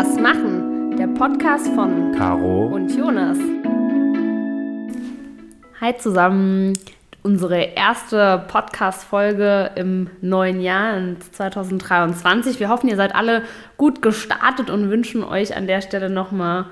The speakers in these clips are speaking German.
Das Machen, der Podcast von Caro und Jonas. Hi zusammen, unsere erste Podcast-Folge im neuen Jahr in 2023. Wir hoffen, ihr seid alle gut gestartet und wünschen euch an der Stelle nochmal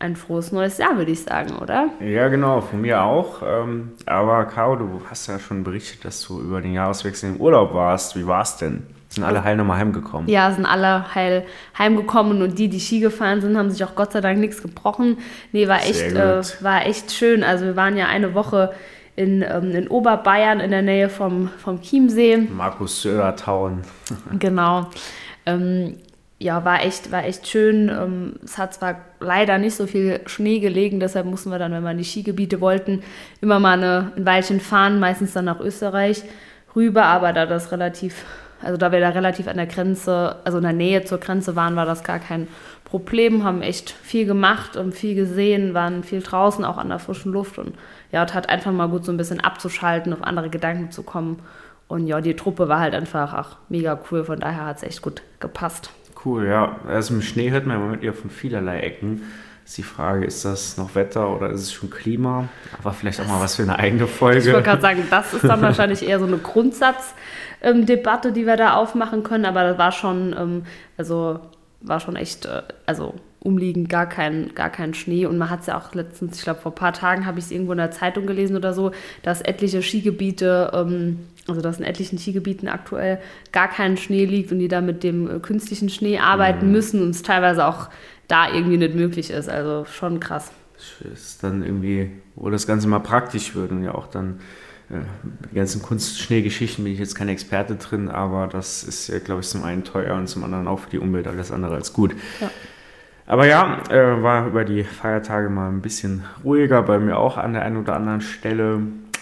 ein frohes neues Jahr, würde ich sagen, oder? Ja, genau, von mir auch. Ähm, aber Caro, du hast ja schon berichtet, dass du über den Jahreswechsel im Urlaub warst. Wie war es denn? Sind alle heil nochmal heimgekommen? Ja, sind alle heil heimgekommen und die, die Ski gefahren sind, haben sich auch Gott sei Dank nichts gebrochen. Nee, war echt, äh, war echt schön. Also wir waren ja eine Woche in, ähm, in Oberbayern in der Nähe vom, vom Chiemsee. Markus Söder Town. genau. Ähm, ja, war echt, war echt schön. Ähm, es hat zwar leider nicht so viel Schnee gelegen, deshalb mussten wir dann, wenn wir in die Skigebiete wollten, immer mal eine, ein Weilchen fahren, meistens dann nach Österreich rüber, aber da das relativ also da wir da relativ an der Grenze, also in der Nähe zur Grenze waren, war das gar kein Problem, haben echt viel gemacht und viel gesehen, waren viel draußen, auch an der frischen Luft und ja, es hat einfach mal gut so ein bisschen abzuschalten, auf andere Gedanken zu kommen. Und ja, die Truppe war halt einfach ach, mega cool, von daher hat es echt gut gepasst. Cool, ja. Also im Schnee hört man im Moment ja von vielerlei Ecken ist die Frage, ist das noch Wetter oder ist es schon Klima? Aber vielleicht auch mal was für eine eigene Folge. Ich wollte gerade sagen, das ist dann wahrscheinlich eher so eine Grundsatzdebatte, ähm, die wir da aufmachen können. Aber das war schon, ähm, also war schon echt, äh, also umliegend gar kein, gar kein Schnee. Und man hat es ja auch letztens, ich glaube vor ein paar Tagen habe ich es irgendwo in der Zeitung gelesen oder so, dass etliche Skigebiete, ähm, also dass in etlichen Skigebieten aktuell gar kein Schnee liegt und die da mit dem äh, künstlichen Schnee arbeiten mhm. müssen und es teilweise auch da irgendwie nicht möglich ist. Also schon krass. Das ist dann irgendwie, wo das Ganze mal praktisch wird und ja auch dann die ganzen Kunstschneegeschichten bin ich jetzt kein Experte drin, aber das ist ja, glaube ich, zum einen teuer und zum anderen auch für die Umwelt alles andere als gut. Ja. Aber ja, äh, war über die Feiertage mal ein bisschen ruhiger, bei mir auch an der einen oder anderen Stelle.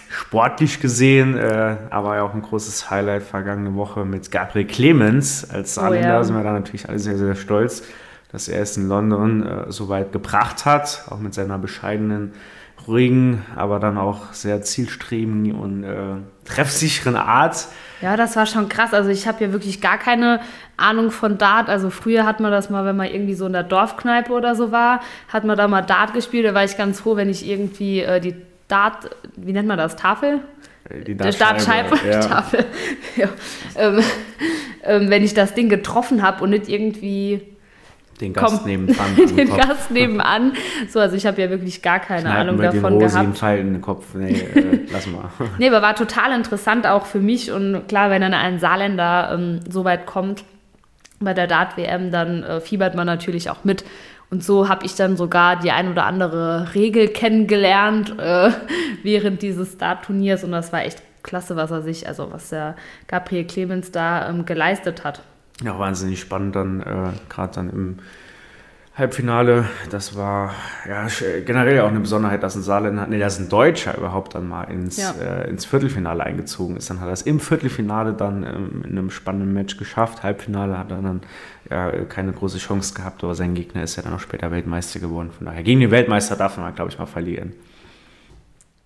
Sportlich gesehen, äh, aber ja auch ein großes Highlight vergangene Woche mit Gabriel Clemens als Saarländer. Oh, ja. sind wir da natürlich alle sehr, sehr stolz dass er es in London äh, so weit gebracht hat, auch mit seiner bescheidenen, ruhigen, aber dann auch sehr zielstrebigen und äh, treffsicheren Art. Ja, das war schon krass. Also ich habe ja wirklich gar keine Ahnung von Dart. Also früher hat man das mal, wenn man irgendwie so in der Dorfkneipe oder so war, hat man da mal Dart gespielt. Da war ich ganz froh, wenn ich irgendwie äh, die Dart, wie nennt man das, Tafel? Äh, die Dartscheibe. Ja. Tafel. ja. ähm, ähm, wenn ich das Ding getroffen habe und nicht irgendwie den Gast Komm, nebenan. den Gast nebenan. So, also ich habe ja wirklich gar keine Kneipen Ahnung davon den gehabt. Pfeil in den Kopf. Nee, äh, lass mal. nee, aber war total interessant auch für mich. Und klar, wenn dann ein Saarländer ähm, so weit kommt bei der Dart-WM, dann äh, fiebert man natürlich auch mit. Und so habe ich dann sogar die ein oder andere Regel kennengelernt äh, während dieses Dart-Turniers. Und das war echt klasse, was er sich, also was der Gabriel Clemens da ähm, geleistet hat ja, wahnsinnig spannend dann, äh, gerade dann im Halbfinale. Das war ja generell auch eine Besonderheit, dass ein Saarländer, nee, dass ein Deutscher überhaupt dann mal ins, ja. äh, ins Viertelfinale eingezogen ist. Dann hat er es im Viertelfinale dann ähm, in einem spannenden Match geschafft. Halbfinale hat er dann ja, keine große Chance gehabt, aber sein Gegner ist ja dann auch später Weltmeister geworden. Von daher gegen den Weltmeister darf man, glaube ich, mal verlieren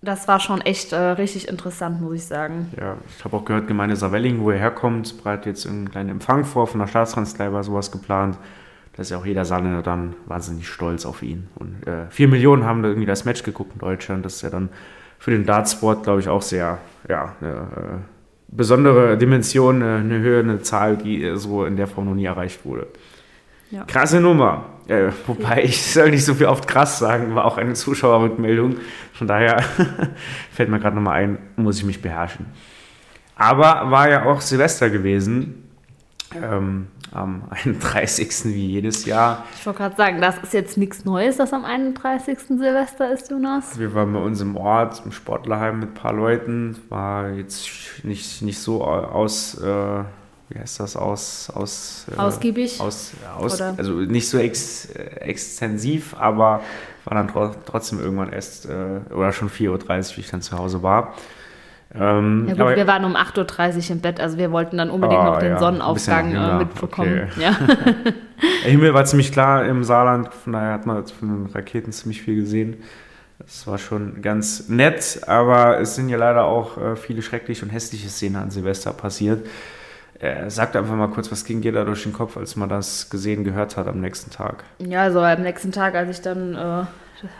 das war schon echt äh, richtig interessant, muss ich sagen. Ja, ich habe auch gehört, Gemeinde Saarwelling, wo er herkommt, bereitet jetzt einen kleinen Empfang vor. Von der Staatskanzlei war sowas geplant. Da ist ja auch jeder Saarländer dann wahnsinnig stolz auf ihn. Und äh, vier Millionen haben da irgendwie das Match geguckt in Deutschland. Das ist ja dann für den Dartsport, glaube ich, auch sehr, ja, eine äh, besondere Dimension, eine Höhe, eine Zahl, die so in der Form noch nie erreicht wurde. Ja. Krasse Nummer. Äh, wobei ich soll nicht so viel oft krass sagen, war auch eine Zuschauerrückmeldung. Von daher fällt mir gerade nochmal ein, muss ich mich beherrschen. Aber war ja auch Silvester gewesen. Ähm, am 31. wie jedes Jahr. Ich wollte gerade sagen, das ist jetzt nichts Neues, dass am 31. Silvester ist, Jonas. Wir waren bei uns im Ort, im Sportlerheim mit ein paar Leuten. War jetzt nicht, nicht so aus. Äh, wie heißt das, aus, aus äh, ausgiebig? Aus, aus, also nicht so ex, äh, extensiv, aber war dann tro trotzdem irgendwann erst, äh, oder schon 4.30 Uhr, wie ich dann zu Hause war. Ähm, ja gut, aber, wir waren um 8.30 Uhr im Bett, also wir wollten dann unbedingt oh, noch den ja, Sonnenaufgang äh, mitbekommen. Okay. Ja. Der Himmel war ziemlich klar im Saarland, von daher hat man von den Raketen ziemlich viel gesehen. Das war schon ganz nett, aber es sind ja leider auch äh, viele schreckliche und hässliche Szenen an Silvester passiert. Äh, sagt einfach mal kurz, was ging dir da durch den Kopf, als man das gesehen, gehört hat am nächsten Tag? Ja, also am nächsten Tag, als ich dann, äh,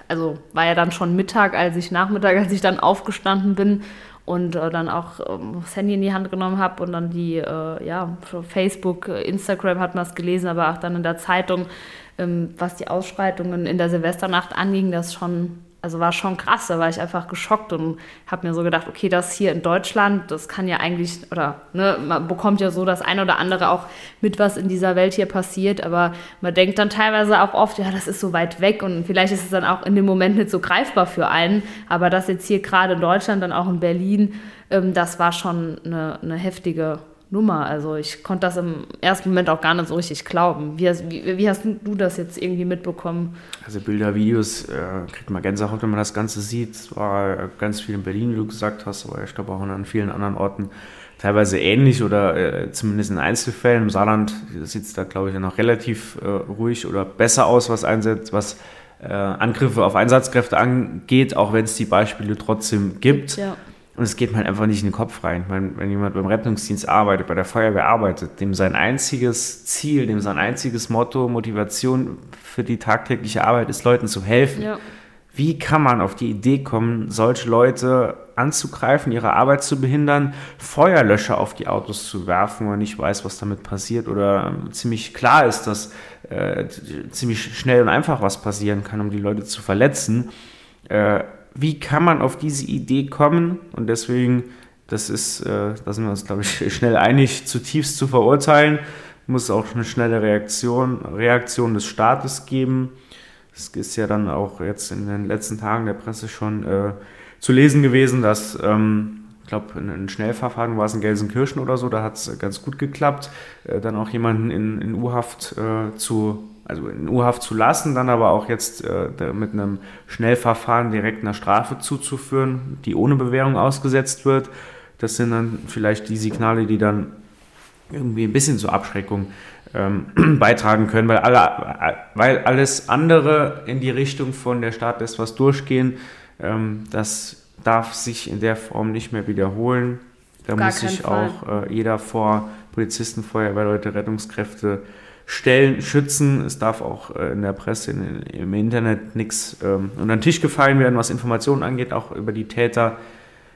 also war ja dann schon Mittag, als ich Nachmittag, als ich dann aufgestanden bin und äh, dann auch ähm, das Handy in die Hand genommen habe und dann die, äh, ja, Facebook, Instagram hat man es gelesen, aber auch dann in der Zeitung, ähm, was die Ausschreitungen in der Silvesternacht anging, das schon also war schon krass, da war ich einfach geschockt und habe mir so gedacht, okay, das hier in Deutschland, das kann ja eigentlich, oder ne, man bekommt ja so das eine oder andere auch mit, was in dieser Welt hier passiert, aber man denkt dann teilweise auch oft, ja, das ist so weit weg und vielleicht ist es dann auch in dem Moment nicht so greifbar für einen, aber das jetzt hier gerade in Deutschland, dann auch in Berlin, ähm, das war schon eine, eine heftige Nummer. Also ich konnte das im ersten Moment auch gar nicht so richtig glauben. Wie hast, wie, wie hast du das jetzt irgendwie mitbekommen? Also Bilder, Videos, äh, kriegt man Gänsehaut, wenn man das Ganze sieht. Es war ganz viel in Berlin, wie du gesagt hast, aber ich glaube auch an vielen anderen Orten teilweise ähnlich oder äh, zumindest in Einzelfällen. Im Saarland sieht es da, glaube ich, noch relativ äh, ruhig oder besser aus, was einsetzt, was äh, Angriffe auf Einsatzkräfte angeht, auch wenn es die Beispiele trotzdem gibt. Ja. Und es geht mir halt einfach nicht in den Kopf rein. Meine, wenn jemand beim Rettungsdienst arbeitet, bei der Feuerwehr arbeitet, dem sein einziges Ziel, dem sein einziges Motto, Motivation für die tagtägliche Arbeit ist, Leuten zu helfen. Ja. Wie kann man auf die Idee kommen, solche Leute anzugreifen, ihre Arbeit zu behindern, Feuerlöscher auf die Autos zu werfen, wo man nicht weiß, was damit passiert oder ziemlich klar ist, dass äh, ziemlich schnell und einfach was passieren kann, um die Leute zu verletzen. Äh, wie kann man auf diese Idee kommen? Und deswegen, das ist, äh, da sind wir uns, glaube ich, schnell einig, zutiefst zu verurteilen. Muss auch eine schnelle Reaktion, Reaktion des Staates geben. Es ist ja dann auch jetzt in den letzten Tagen der Presse schon äh, zu lesen gewesen, dass, ähm, ich glaube, in einem Schnellverfahren war es in Gelsenkirchen oder so, da hat es ganz gut geklappt, äh, dann auch jemanden in, in U-Haft äh, zu also in U-Haft zu lassen, dann aber auch jetzt äh, mit einem Schnellverfahren direkt einer Strafe zuzuführen, die ohne Bewährung ausgesetzt wird. Das sind dann vielleicht die Signale, die dann irgendwie ein bisschen zur Abschreckung ähm, beitragen können, weil, alle, weil alles andere in die Richtung von der Staat lässt was durchgehen, ähm, das darf sich in der Form nicht mehr wiederholen. Da Gar muss sich auch äh, jeder vor Polizisten, Feuerwehrleute, Rettungskräfte Stellen schützen. Es darf auch äh, in der Presse, in, im Internet nichts ähm, unter den Tisch gefallen werden, was Informationen angeht, auch über die Täter.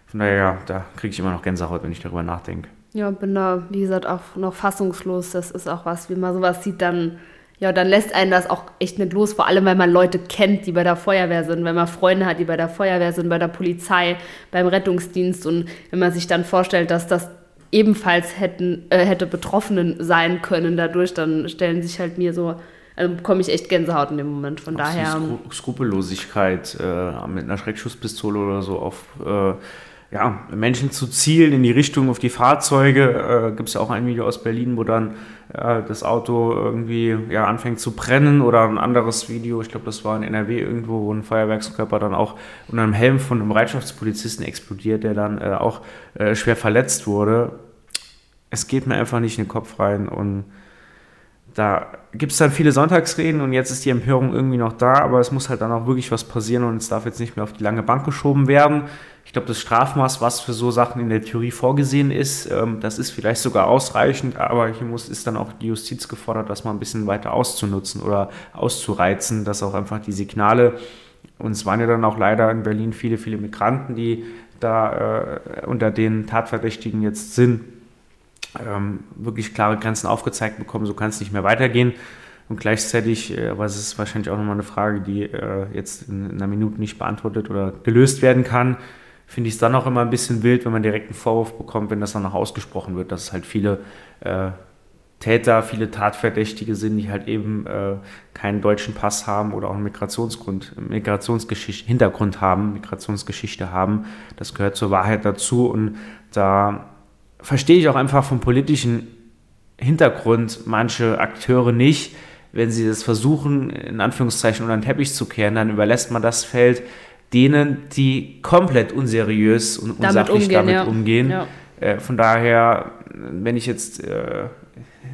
Von daher, ja, da kriege ich immer noch Gänsehaut, wenn ich darüber nachdenke. Ja, bin da, wie gesagt, auch noch fassungslos. Das ist auch was, wie man sowas sieht, dann, ja, dann lässt einen das auch echt nicht los. Vor allem, weil man Leute kennt, die bei der Feuerwehr sind, wenn man Freunde hat, die bei der Feuerwehr sind, bei der Polizei, beim Rettungsdienst. Und wenn man sich dann vorstellt, dass das ebenfalls hätten, äh, hätte Betroffenen sein können dadurch, dann stellen sich halt mir so, also bekomme ich echt Gänsehaut in dem Moment. Von daher. Skru Skrupellosigkeit äh, mit einer Schreckschusspistole oder so auf äh, ja, Menschen zu zielen in die Richtung auf die Fahrzeuge. Äh, Gibt es ja auch ein Video aus Berlin, wo dann äh, das Auto irgendwie ja, anfängt zu brennen oder ein anderes Video, ich glaube, das war in NRW irgendwo, wo ein Feuerwerkskörper dann auch unter einem Helm von einem Bereitschaftspolizisten explodiert, der dann äh, auch äh, schwer verletzt wurde. Es geht mir einfach nicht in den Kopf rein und da gibt es dann viele Sonntagsreden und jetzt ist die Empörung irgendwie noch da, aber es muss halt dann auch wirklich was passieren und es darf jetzt nicht mehr auf die lange Bank geschoben werden. Ich glaube, das Strafmaß, was für so Sachen in der Theorie vorgesehen ist, ähm, das ist vielleicht sogar ausreichend, aber hier muss, ist dann auch die Justiz gefordert, das mal ein bisschen weiter auszunutzen oder auszureizen, dass auch einfach die Signale, und es waren ja dann auch leider in Berlin viele, viele Migranten, die da äh, unter den Tatverdächtigen jetzt sind, ähm, wirklich klare Grenzen aufgezeigt bekommen, so kann es nicht mehr weitergehen. Und gleichzeitig, äh, aber es ist wahrscheinlich auch nochmal eine Frage, die äh, jetzt in, in, einer Minute nicht beantwortet oder gelöst werden kann, finde ich es dann auch immer ein bisschen wild, wenn man direkt einen Vorwurf bekommt, wenn das dann noch ausgesprochen wird, dass es halt viele äh, Täter, viele Tatverdächtige sind, die halt eben äh, keinen deutschen Pass haben oder auch einen Migrationsgrund, Migrationsgeschichte, Hintergrund haben, Migrationsgeschichte haben. Das gehört zur Wahrheit dazu und da verstehe ich auch einfach vom politischen Hintergrund manche Akteure nicht. Wenn sie das versuchen, in Anführungszeichen unter den Teppich zu kehren, dann überlässt man das Feld denen, die komplett unseriös und unsachlich damit umgehen. Damit ja. umgehen. Ja. Äh, von daher, wenn ich jetzt äh,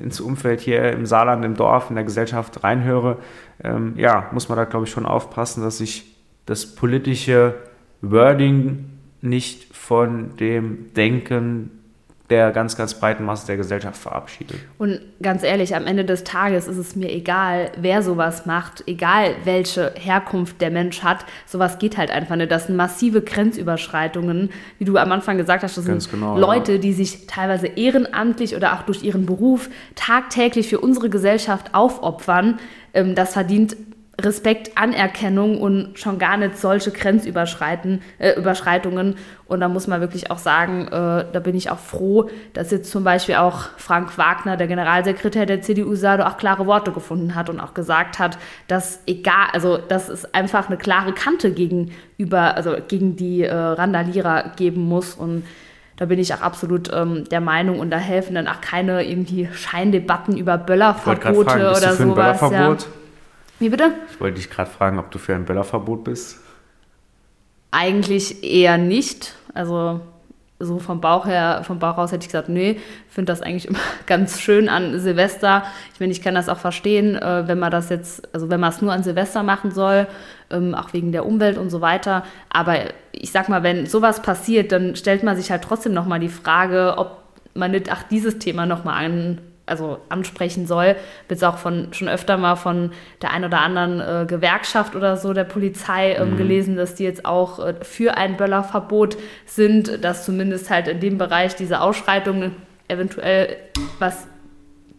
ins Umfeld hier im Saarland, im Dorf, in der Gesellschaft reinhöre, ähm, ja, muss man da, glaube ich, schon aufpassen, dass sich das politische Wording nicht von dem Denken der ganz, ganz breiten Masse der Gesellschaft verabschiedet. Und ganz ehrlich, am Ende des Tages ist es mir egal, wer sowas macht, egal welche Herkunft der Mensch hat. Sowas geht halt einfach nicht. Das sind massive Grenzüberschreitungen, wie du am Anfang gesagt hast. Das sind genau, Leute, ja. die sich teilweise ehrenamtlich oder auch durch ihren Beruf tagtäglich für unsere Gesellschaft aufopfern. Ähm, das verdient Respekt, Anerkennung und schon gar nicht solche Grenzüberschreitungen. Äh, und da muss man wirklich auch sagen, äh, da bin ich auch froh, dass jetzt zum Beispiel auch Frank Wagner, der Generalsekretär der CDU, SADO, auch klare Worte gefunden hat und auch gesagt hat, dass egal, also dass es einfach eine klare Kante gegenüber, also gegen die äh, Randalierer geben muss und da bin ich auch absolut ähm, der Meinung und da helfen dann auch keine irgendwie Scheindebatten über Böllerverbote fragen, oder sowas. Ja. Wie bitte? Ich wollte dich gerade fragen, ob du für ein Böllerverbot bist. Eigentlich eher nicht. Also so vom Bauch her, vom Bauch aus hätte ich gesagt, nee, finde das eigentlich immer ganz schön an Silvester. Ich meine, ich kann das auch verstehen, äh, wenn man das jetzt, also wenn man es nur an Silvester machen soll, ähm, auch wegen der Umwelt und so weiter. Aber ich sag mal, wenn sowas passiert, dann stellt man sich halt trotzdem nochmal die Frage, ob man nicht auch dieses Thema nochmal an also ansprechen soll. Habe jetzt auch von, schon öfter mal von der einen oder anderen äh, Gewerkschaft oder so der Polizei ähm, mhm. gelesen, dass die jetzt auch äh, für ein Böllerverbot sind, dass zumindest halt in dem Bereich diese Ausschreitungen eventuell was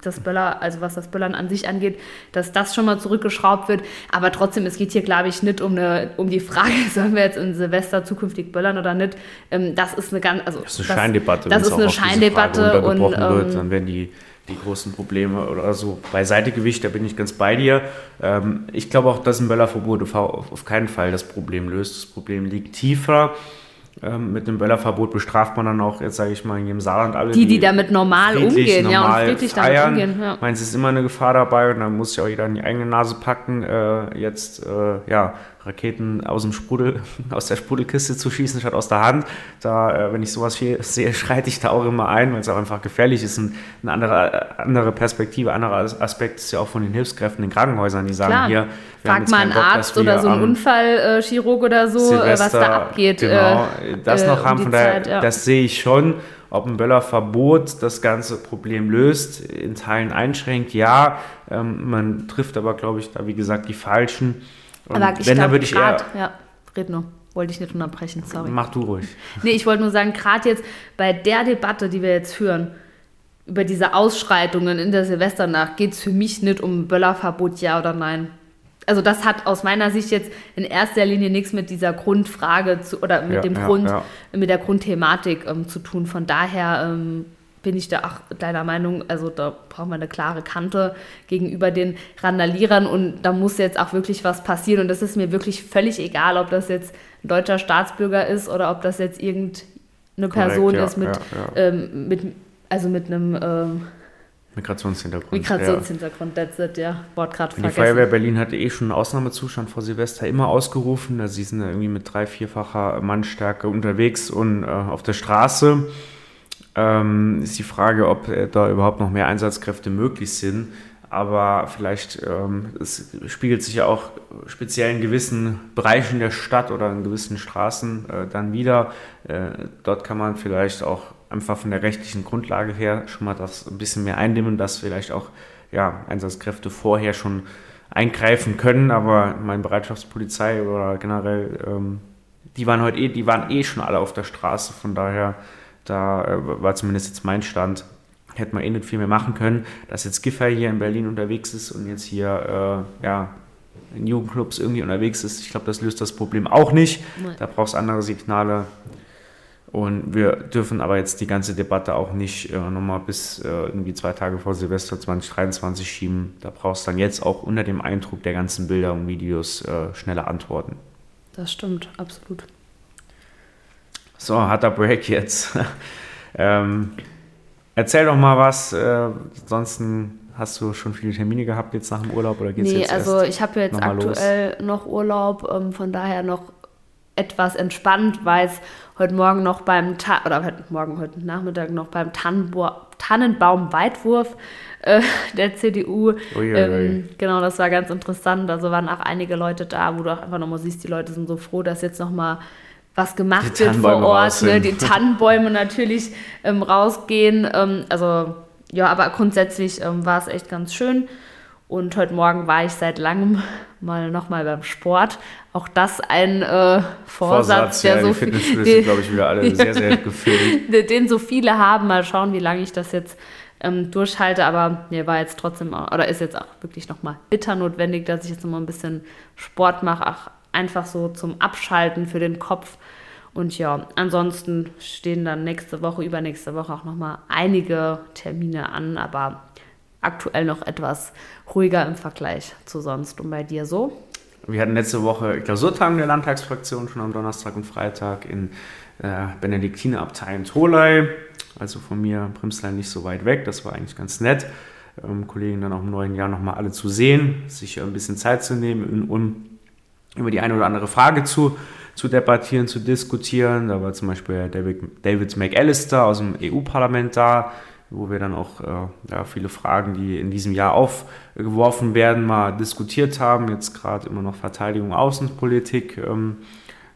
das Böller, also was das Böllern an sich angeht, dass das schon mal zurückgeschraubt wird. Aber trotzdem, es geht hier, glaube ich, nicht um, eine, um die Frage, sollen wir jetzt in Silvester zukünftig böllern oder nicht. Ähm, das ist eine ganz, also das ist eine Scheindebatte. Das ist eine Scheindebatte und wird, ähm, dann werden die die großen Probleme oder so beiseite gewischt, da bin ich ganz bei dir. Ähm, ich glaube auch, dass ein Böllerverbot auf keinen Fall das Problem löst. Das Problem liegt tiefer. Ähm, mit einem Böllerverbot bestraft man dann auch, jetzt sage ich mal, in jedem Saarland alle. Die, die damit normal umgehen, normal ja, und friedlich feiern. damit umgehen. Ja. Meins ist immer eine Gefahr dabei und dann muss sich auch jeder in die eigene Nase packen. Äh, jetzt, äh, ja, Raketen aus dem Sprudel, aus der Sprudelkiste zu schießen statt aus der Hand. Da, äh, wenn ich sowas sehe, schreite ich da auch immer ein, weil es auch einfach gefährlich ist. Ein, eine andere, äh, andere Perspektive, anderer Aspekt ist ja auch von den Hilfskräften in Krankenhäusern, die sagen Klar. hier, wir Frag mal einen Bock, Arzt oder so einen Unfallchirurg oder so, Silvester, was da abgeht. Genau, äh, das noch haben, um von daher, Zeit, ja. das sehe ich schon. Ob ein Böllerverbot das ganze Problem löst, in Teilen einschränkt, ja. Ähm, man trifft aber, glaube ich, da wie gesagt die Falschen. Und Aber ich wenn, dann würde ich grad, eher... Ja, red nur. Wollte ich nicht unterbrechen, sorry. Mach du ruhig. Nee, ich wollte nur sagen, gerade jetzt bei der Debatte, die wir jetzt führen, über diese Ausschreitungen in der Silvesternacht, geht es für mich nicht um Böllerverbot, ja oder nein. Also das hat aus meiner Sicht jetzt in erster Linie nichts mit dieser Grundfrage zu, oder mit ja, dem ja, Grund, ja. mit der Grundthematik ähm, zu tun. Von daher ähm, bin ich da auch deiner Meinung, also da braucht man eine klare Kante gegenüber den Randalierern und da muss jetzt auch wirklich was passieren und das ist mir wirklich völlig egal, ob das jetzt ein deutscher Staatsbürger ist oder ob das jetzt irgendeine Person ja, ist mit, ja, ja. Ähm, mit, also mit einem ähm, Migrationshintergrund. Migrationshintergrund, that's it, ja. Wort gerade vergessen. Die Feuerwehr Berlin hatte eh schon einen Ausnahmezustand vor Silvester immer ausgerufen. Da sie sind irgendwie mit drei, vierfacher Mannstärke unterwegs und äh, auf der Straße ähm, ist die Frage, ob äh, da überhaupt noch mehr Einsatzkräfte möglich sind. Aber vielleicht ähm, es spiegelt sich ja auch speziell in gewissen Bereichen der Stadt oder in gewissen Straßen äh, dann wieder. Äh, dort kann man vielleicht auch einfach von der rechtlichen Grundlage her schon mal das ein bisschen mehr eindämmen, dass vielleicht auch ja, Einsatzkräfte vorher schon eingreifen können. Aber meine Bereitschaftspolizei oder generell, ähm, die waren heute eh, die waren eh schon alle auf der Straße. Von daher da äh, war zumindest jetzt mein Stand. Hätte man eh nicht viel mehr machen können. Dass jetzt Giffey hier in Berlin unterwegs ist und jetzt hier äh, ja, in Jugendclubs irgendwie unterwegs ist, ich glaube, das löst das Problem auch nicht. Da braucht es andere Signale. Und wir dürfen aber jetzt die ganze Debatte auch nicht äh, nochmal bis äh, irgendwie zwei Tage vor Silvester 2023 schieben. Da brauchst du dann jetzt auch unter dem Eindruck der ganzen Bilder und Videos äh, schnelle Antworten. Das stimmt, absolut. So, harter Break jetzt. ähm, erzähl doch mal was. Äh, ansonsten hast du schon viele Termine gehabt jetzt nach dem Urlaub oder geht's nee, jetzt also ich habe jetzt aktuell los? noch Urlaub, ähm, von daher noch etwas entspannt, weil es heute Morgen noch beim Ta oder heute Morgen, heute Nachmittag noch beim Tannenbaum-Weitwurf äh, der CDU. Ui, ähm, genau, das war ganz interessant. Also waren auch einige Leute da, wo du auch einfach nochmal siehst, die Leute sind so froh, dass jetzt nochmal was gemacht wird vor Ort, ne? die Tannenbäume natürlich ähm, rausgehen. Ähm, also ja, aber grundsätzlich ähm, war es echt ganz schön. Und heute Morgen war ich seit langem mal nochmal beim Sport. Auch das ein äh, Vorsatz, Vorsatz, der ja, so viele, sind, glaube ich, wieder alle sehr, sehr gefüllt. Den so viele haben. Mal schauen, wie lange ich das jetzt ähm, durchhalte. Aber mir war jetzt trotzdem, oder ist jetzt auch wirklich nochmal bitter notwendig, dass ich jetzt nochmal ein bisschen Sport mache. Ach, einfach so zum Abschalten für den Kopf. Und ja, ansonsten stehen dann nächste Woche, übernächste Woche auch nochmal einige Termine an, aber aktuell noch etwas ruhiger im Vergleich zu sonst. Und bei dir so? Wir hatten letzte Woche Klausurtagen der Landtagsfraktion schon am Donnerstag und Freitag in äh, Benediktinerabtei in Tolai, also von mir Primslein nicht so weit weg. Das war eigentlich ganz nett. Ähm, Kollegen dann auch im neuen Jahr nochmal alle zu sehen, sich ein bisschen Zeit zu nehmen, um über die eine oder andere Frage zu, zu debattieren, zu diskutieren. Da war zum Beispiel David, David McAllister aus dem EU-Parlament da, wo wir dann auch äh, ja, viele Fragen, die in diesem Jahr aufgeworfen werden, mal diskutiert haben. Jetzt gerade immer noch Verteidigung, Außenpolitik. Ähm,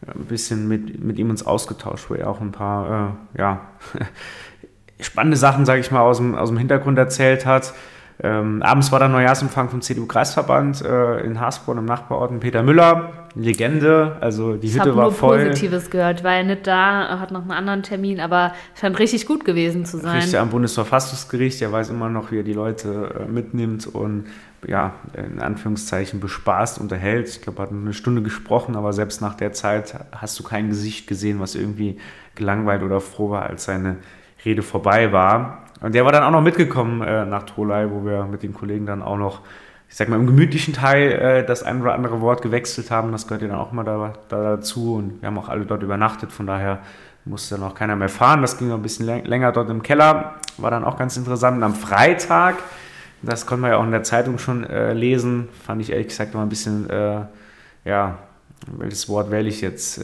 ein bisschen mit, mit ihm uns ausgetauscht, wo er auch ein paar äh, ja, spannende Sachen, sage ich mal, aus dem, aus dem Hintergrund erzählt hat. Ähm, abends war dann Neujahrsempfang vom CDU-Kreisverband äh, in Hasborn im Nachbarort Peter Müller. Legende, also die ich Hütte war voll. Ich habe Positives gehört, war er nicht da, hat noch einen anderen Termin, aber scheint richtig gut gewesen zu sein. Richter am Bundesverfassungsgericht, der weiß immer noch, wie er die Leute äh, mitnimmt und ja, in Anführungszeichen bespaßt, unterhält. Ich glaube, er hat eine Stunde gesprochen, aber selbst nach der Zeit hast du kein Gesicht gesehen, was irgendwie gelangweilt oder froh war, als seine Rede vorbei war. Und der war dann auch noch mitgekommen äh, nach Tolai, wo wir mit den Kollegen dann auch noch, ich sag mal, im gemütlichen Teil äh, das ein oder andere Wort gewechselt haben. Das gehört ja dann auch mal da, da, dazu. Und wir haben auch alle dort übernachtet, von daher musste dann auch keiner mehr fahren. Das ging noch ein bisschen länger dort im Keller. War dann auch ganz interessant. Und am Freitag, das konnte man ja auch in der Zeitung schon äh, lesen, fand ich ehrlich gesagt noch ein bisschen, äh, ja, welches Wort wähle ich jetzt?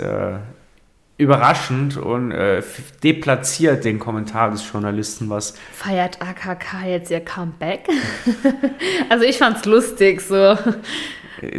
Überraschend und äh, deplatziert den Kommentar des Journalisten, was. Feiert AKK jetzt ihr Comeback? also ich fand's lustig so.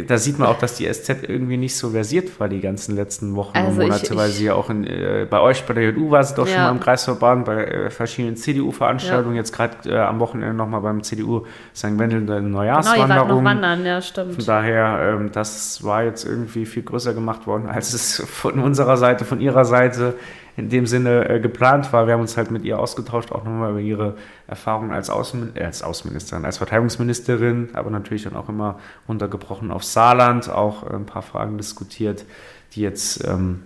Da sieht man auch, dass die SZ irgendwie nicht so versiert war die ganzen letzten Wochen also und Monate, ich, ich, weil sie ja auch in, äh, bei euch, bei der JU war sie doch ja. schon mal im Kreisverband, bei äh, verschiedenen CDU-Veranstaltungen, ja. jetzt gerade äh, am Wochenende nochmal beim CDU St. Wendel eine Neujahrswanderung. Genau, noch wandern, ja, stimmt. Von daher, ähm, das war jetzt irgendwie viel größer gemacht worden, als es von unserer Seite, von ihrer Seite in dem Sinne äh, geplant war. Wir haben uns halt mit ihr ausgetauscht, auch nochmal über ihre Erfahrungen als, Außen, äh, als Außenministerin, als Verteidigungsministerin, aber natürlich dann auch immer runtergebrochen auf Saarland, auch äh, ein paar Fragen diskutiert, die jetzt ähm,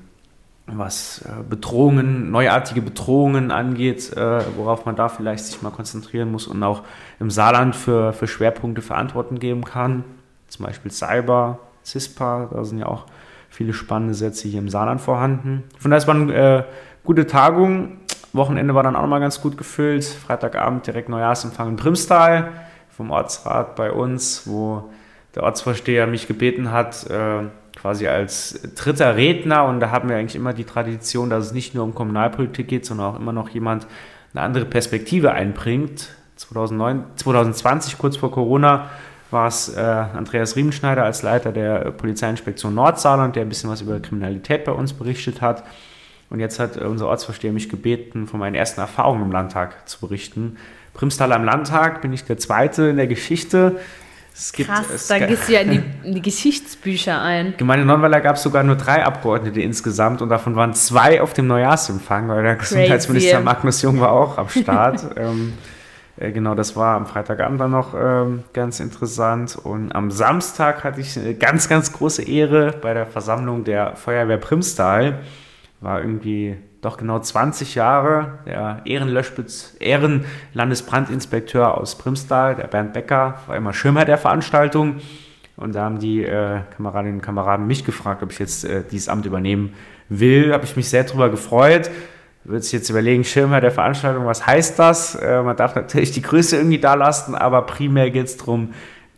was äh, Bedrohungen, neuartige Bedrohungen angeht, äh, worauf man da vielleicht sich mal konzentrieren muss und auch im Saarland für, für Schwerpunkte verantworten geben kann. Zum Beispiel Cyber, CISPA, da sind ja auch viele spannende Sätze hier im Saarland vorhanden. Von daher ist man äh, gute Tagung. Wochenende war dann auch nochmal ganz gut gefüllt. Freitagabend direkt Neujahrsempfang in Primstal vom Ortsrat bei uns, wo der Ortsvorsteher mich gebeten hat, äh, quasi als dritter Redner. Und da haben wir eigentlich immer die Tradition, dass es nicht nur um Kommunalpolitik geht, sondern auch immer noch jemand eine andere Perspektive einbringt. 2009, 2020, kurz vor Corona, war es äh, Andreas Riemenschneider als Leiter der Polizeiinspektion Nordsaarland, der ein bisschen was über Kriminalität bei uns berichtet hat. Und jetzt hat äh, unser Ortsvorsteher mich gebeten, von meinen ersten Erfahrungen im Landtag zu berichten. Primstal am Landtag bin ich der Zweite in der Geschichte. Gibt, Krass, da gehst du ja in die, in die Geschichtsbücher ein. Gemeinde Nonnweiler gab es sogar nur drei Abgeordnete insgesamt und davon waren zwei auf dem Neujahrsempfang, weil der Crazy. Gesundheitsminister Magnus Jung war auch am Start. ähm, äh, genau, das war am Freitagabend dann noch ähm, ganz interessant. Und am Samstag hatte ich eine ganz, ganz große Ehre bei der Versammlung der Feuerwehr Primstal. War irgendwie doch genau 20 Jahre der Ehrenlöschbitz, Ehrenlandesbrandinspekteur aus Primstal, der Bernd Becker, war immer Schirmherr der Veranstaltung. Und da haben die äh, Kameradinnen und Kameraden mich gefragt, ob ich jetzt äh, dieses Amt übernehmen will. Habe ich mich sehr darüber gefreut wird sich jetzt überlegen, Schirmherr der Veranstaltung, was heißt das? Äh, man darf natürlich die Größe irgendwie da lassen, aber primär geht es darum,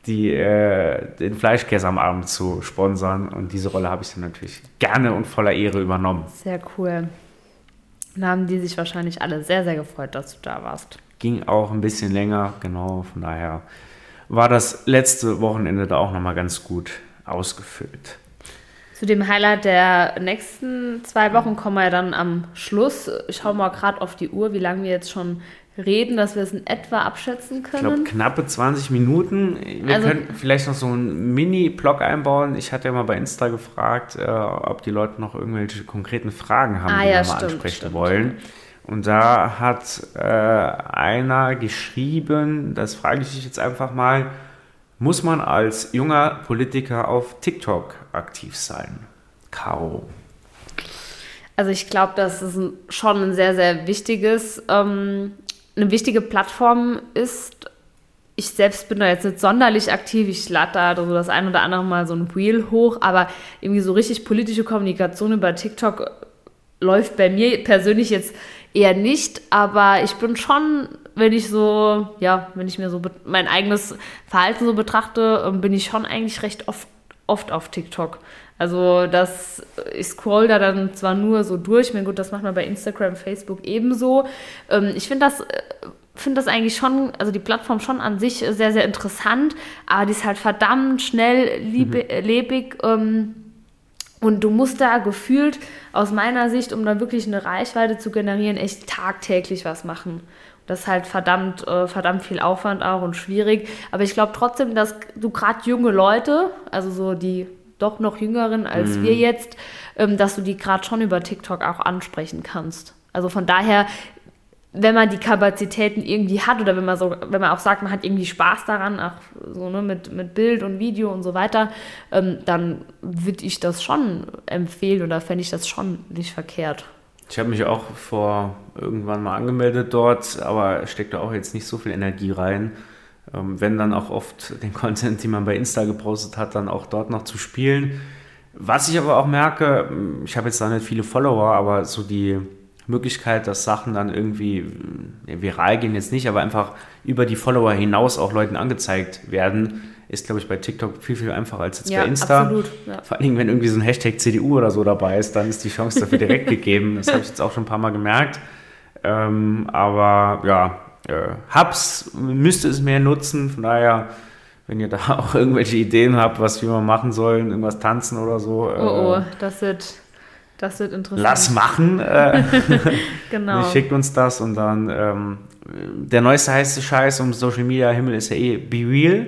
die, äh, den Fleischkäse am Abend zu sponsern. Und diese Rolle habe ich dann natürlich gerne und voller Ehre übernommen. Sehr cool. Dann haben die sich wahrscheinlich alle sehr, sehr gefreut, dass du da warst. Ging auch ein bisschen länger, genau. Von daher war das letzte Wochenende da auch nochmal ganz gut ausgefüllt. Zu dem Highlight der nächsten zwei Wochen kommen wir dann am Schluss. Ich schaue mal gerade auf die Uhr, wie lange wir jetzt schon reden, dass wir es in etwa abschätzen können. Ich glaube, knappe 20 Minuten. Wir also, können vielleicht noch so einen Mini-Blog einbauen. Ich hatte ja mal bei Insta gefragt, äh, ob die Leute noch irgendwelche konkreten Fragen haben, ah, die ja, wir mal stimmt, ansprechen stimmt. wollen. Und da hat äh, einer geschrieben, das frage ich dich jetzt einfach mal, muss man als junger Politiker auf TikTok aktiv sein? Caro. Also ich glaube, dass es schon ein sehr, sehr wichtiges, ähm, eine wichtige Plattform ist. Ich selbst bin da jetzt nicht sonderlich aktiv. Ich lade da so das ein oder andere Mal so ein Reel hoch, aber irgendwie so richtig politische Kommunikation über TikTok läuft bei mir persönlich jetzt eher nicht, aber ich bin schon, wenn ich so, ja, wenn ich mir so mein eigenes Verhalten so betrachte, ähm, bin ich schon eigentlich recht oft, oft auf TikTok. Also das, ich scroll da dann zwar nur so durch, mir gut, das macht man bei Instagram, Facebook ebenso. Ähm, ich finde das, äh, finde das eigentlich schon, also die Plattform schon an sich sehr, sehr interessant, aber die ist halt verdammt schnell liebe, mhm. lebig. Ähm, und du musst da gefühlt aus meiner Sicht, um da wirklich eine Reichweite zu generieren, echt tagtäglich was machen. Das ist halt verdammt, äh, verdammt viel Aufwand auch und schwierig. Aber ich glaube trotzdem, dass du gerade junge Leute, also so die doch noch jüngeren als mhm. wir jetzt, ähm, dass du die gerade schon über TikTok auch ansprechen kannst. Also von daher wenn man die Kapazitäten irgendwie hat oder wenn man so, wenn man auch sagt, man hat irgendwie Spaß daran, auch so ne, mit, mit Bild und Video und so weiter, ähm, dann würde ich das schon empfehlen oder fände ich das schon nicht verkehrt. Ich habe mich auch vor irgendwann mal angemeldet dort, aber steckt da auch jetzt nicht so viel Energie rein. Ähm, wenn dann auch oft den Content, den man bei Insta gepostet hat, dann auch dort noch zu spielen. Was ich aber auch merke, ich habe jetzt da nicht viele Follower, aber so die Möglichkeit, dass Sachen dann irgendwie ja, viral gehen jetzt nicht, aber einfach über die Follower hinaus auch Leuten angezeigt werden, ist, glaube ich, bei TikTok viel, viel einfacher als jetzt ja, bei Insta. Absolut, ja. Vor allem, wenn irgendwie so ein Hashtag CDU oder so dabei ist, dann ist die Chance dafür direkt gegeben. Das habe ich jetzt auch schon ein paar Mal gemerkt. Ähm, aber ja, äh, Hubs müsste es mehr nutzen. Von daher, wenn ihr da auch irgendwelche Ideen habt, was wir mal machen sollen, irgendwas tanzen oder so. Äh, oh, oh, das wird das wird interessant. Lass machen. Äh, genau. Schickt uns das und dann ähm, der neueste heiße Scheiß um Social Media Himmel ist ja eh Be Real.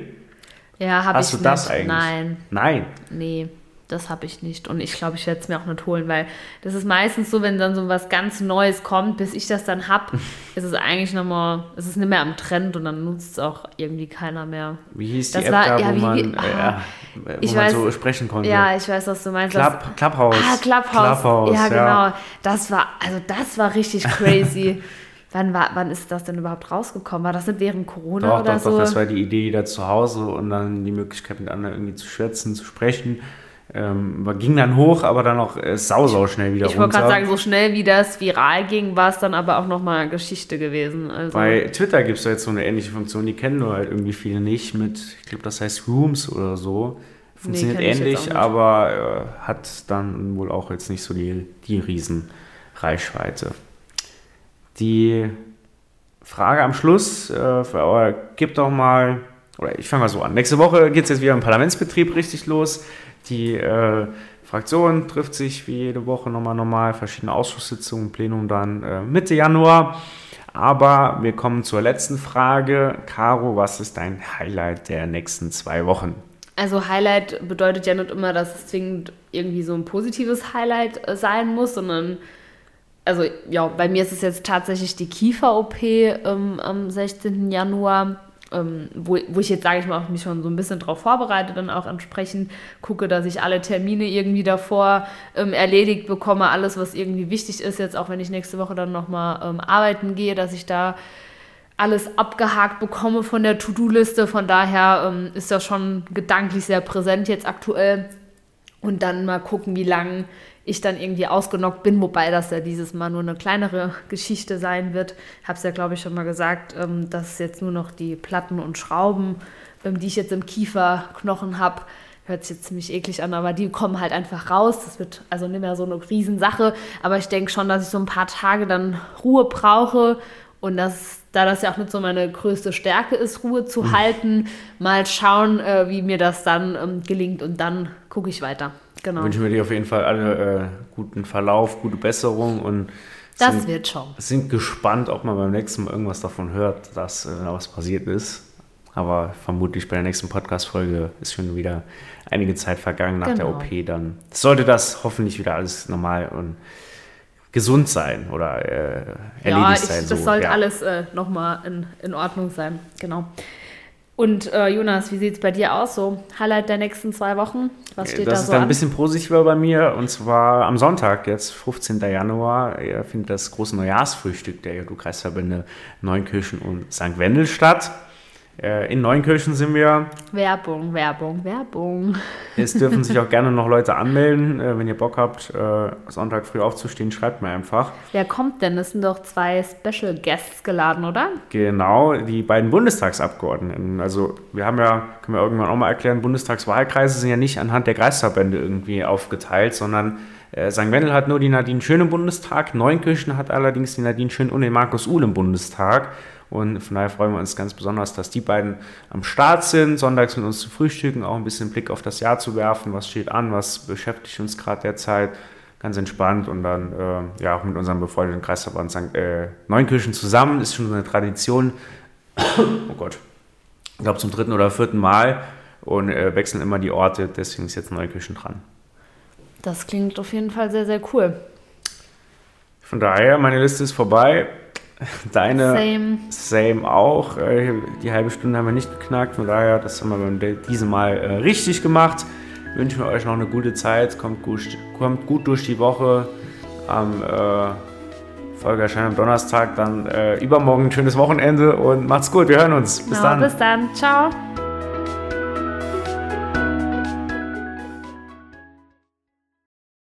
Ja, habe ich Hast du das eigentlich? Nein. Nein. Nee das habe ich nicht. Und ich glaube, ich werde es mir auch nicht holen, weil das ist meistens so, wenn dann so was ganz Neues kommt, bis ich das dann habe, ist es eigentlich nochmal, es ist nicht mehr am Trend und dann nutzt es auch irgendwie keiner mehr. Wie hieß die das App war, da, ja, wo, wie, man, wie, ah, äh, wo man weiß, so sprechen konnte? Ja, ich weiß, was du meinst. Club, das, Clubhouse. Ah, Clubhouse. Clubhouse ja, genau. Das war, also das war richtig crazy. Wann, war, wann ist das denn überhaupt rausgekommen? War das nicht während Corona doch, oder doch, so? Doch, das war die Idee, da zu Hause und dann die Möglichkeit, mit anderen irgendwie zu schwätzen, zu sprechen. Ähm, ging dann hoch, aber dann auch äh, sau, sau schnell wieder ich runter. Ich wollte gerade sagen, so schnell wie das viral ging, war es dann aber auch nochmal Geschichte gewesen. Also. Bei Twitter gibt es jetzt so eine ähnliche Funktion, die kennen nur halt irgendwie viele nicht mit, ich glaube, das heißt Rooms oder so. Funktioniert nee, ähnlich, aber äh, hat dann wohl auch jetzt nicht so die, die Riesenreichweite. Die Frage am Schluss, äh, für, gibt doch mal, oder ich fange mal so an. Nächste Woche geht es jetzt wieder im Parlamentsbetrieb richtig los. Die äh, Fraktion trifft sich wie jede Woche nochmal normal, verschiedene Ausschusssitzungen, Plenum dann äh, Mitte Januar. Aber wir kommen zur letzten Frage. Caro, was ist dein Highlight der nächsten zwei Wochen? Also Highlight bedeutet ja nicht immer, dass es zwingend irgendwie so ein positives Highlight äh, sein muss, sondern also ja, bei mir ist es jetzt tatsächlich die Kiefer-OP ähm, am 16. Januar ähm, wo, wo ich jetzt, sage ich mal, auch mich schon so ein bisschen darauf vorbereite, dann auch entsprechend gucke, dass ich alle Termine irgendwie davor ähm, erledigt bekomme, alles, was irgendwie wichtig ist, jetzt auch wenn ich nächste Woche dann nochmal ähm, arbeiten gehe, dass ich da alles abgehakt bekomme von der To-Do-Liste. Von daher ähm, ist das schon gedanklich sehr präsent jetzt aktuell. Und dann mal gucken, wie lange ich dann irgendwie ausgenockt bin, wobei das ja dieses Mal nur eine kleinere Geschichte sein wird. Ich habe es ja, glaube ich, schon mal gesagt, ähm, dass jetzt nur noch die Platten und Schrauben, ähm, die ich jetzt im Kieferknochen habe, hört sich jetzt ziemlich eklig an, aber die kommen halt einfach raus. Das wird also nicht mehr so eine Riesensache, aber ich denke schon, dass ich so ein paar Tage dann Ruhe brauche und das, da das ja auch nicht so meine größte Stärke ist, Ruhe zu mhm. halten, mal schauen, äh, wie mir das dann ähm, gelingt und dann gucke ich weiter. Genau. Wünschen wir dir auf jeden Fall alle äh, guten Verlauf, gute Besserung und Das sind, wird schon. sind gespannt, ob man beim nächsten Mal irgendwas davon hört, dass äh, da was passiert ist. Aber vermutlich bei der nächsten Podcast-Folge ist schon wieder einige Zeit vergangen nach der Genau. OP. Dann sollte das hoffentlich wieder alles normal und gesund sein oder äh, erledigt Ja, ich, sein. das so, sollte ja. alles äh, nochmal in, in Ordnung sein. Genau. Und äh, Jonas, wie sieht es bei dir aus? So, Highlight der nächsten zwei Wochen? Was steht das da ist so dann an? ein bisschen positiver bei mir und zwar am Sonntag, jetzt 15. Januar, äh, findet das große Neujahrsfrühstück der JU-Kreisverbände Neunkirchen und St. Wendel statt. Äh, In Neunkirchen sind wir. Werbung, Werbung, Werbung. Es dürfen sich auch gerne noch Leute anmelden. Äh, Wenn ihr Bock habt, äh, Sonntag früh aufzustehen, schreibt mir einfach. Wer kommt denn? Das sind doch zwei Special Guests geladen, oder? Genau, die beiden Bundestagsabgeordneten. Also wir haben ja, können wir irgendwann auch mal erklären, Bundestagswahlkreise sind ja nicht anhand der Kreisverbände irgendwie aufgeteilt, sondern St. Wendel hat nur die Nadine Schön im Bundestag, Neunkirchen hat allerdings die Nadine Schön und den Markus Uhl im Bundestag. Und von daher freuen wir uns ganz besonders, dass die beiden am Start sind, sonntags mit uns zu frühstücken, auch ein bisschen Blick auf das Jahr zu werfen, was steht an, was beschäftigt uns gerade derzeit ganz entspannt und dann äh, ja auch mit unserem befreundeten Kreisverband St. Äh, Neunkirchen zusammen. Ist schon so eine Tradition. oh Gott. Ich glaube zum dritten oder vierten Mal und äh, wechseln immer die Orte, deswegen ist jetzt Neunkirchen dran. Das klingt auf jeden Fall sehr, sehr cool. Von daher, meine Liste ist vorbei. Deine Same. Same auch. Äh, Die halbe Stunde haben wir nicht geknackt. Von daher, das haben wir diesem Mal äh, richtig gemacht. Wünschen wir euch noch eine gute Zeit. Kommt gut, kommt gut durch die Woche. Am äh, Folge erscheint am Donnerstag. Dann äh, übermorgen ein schönes Wochenende und macht's gut. Wir hören uns. Bis Genau, dann. Bis dann. Ciao.